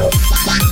Radio.